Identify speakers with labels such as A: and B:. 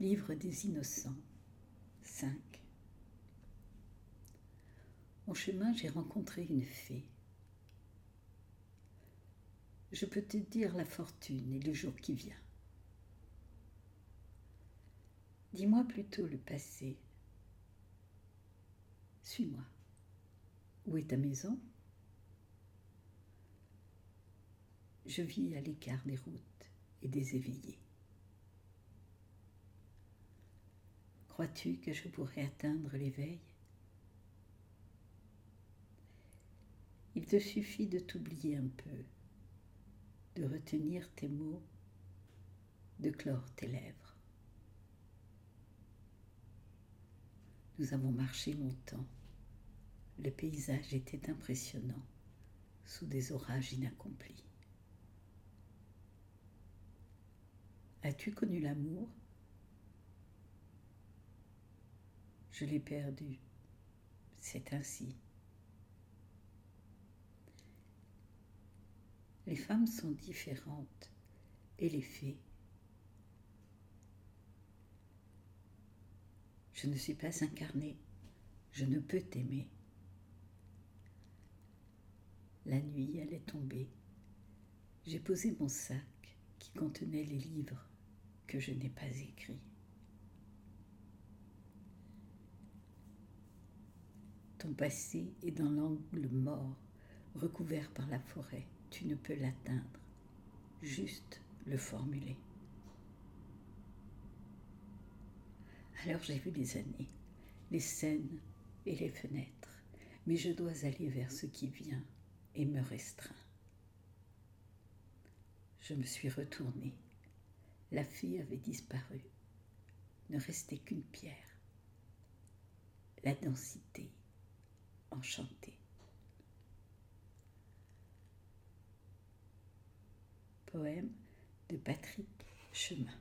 A: Livre des innocents 5 En chemin, j'ai rencontré une fée. Je peux te dire la fortune et le jour qui vient. Dis-moi plutôt le passé. Suis-moi. Où est ta maison? Je vis à l'écart des routes et des éveillés. Crois-tu que je pourrais atteindre l'éveil? Il te suffit de t'oublier un peu, de retenir tes mots, de clore tes lèvres. Nous avons marché longtemps. Le paysage était impressionnant, sous des orages inaccomplis. As-tu connu l'amour? Je l'ai perdu. C'est ainsi. Les femmes sont différentes et les fées. Je ne suis pas incarnée. Je ne peux t'aimer. La nuit allait tomber. J'ai posé mon sac qui contenait les livres que je n'ai pas écrits. Passé est dans l'angle mort, recouvert par la forêt. Tu ne peux l'atteindre, juste le formuler. Alors j'ai vu les années, les scènes et les fenêtres, mais je dois aller vers ce qui vient et me restreint. Je me suis retournée. La fille avait disparu. Ne restait qu'une pierre. La densité enchanté. Poème de Patrick Chemin.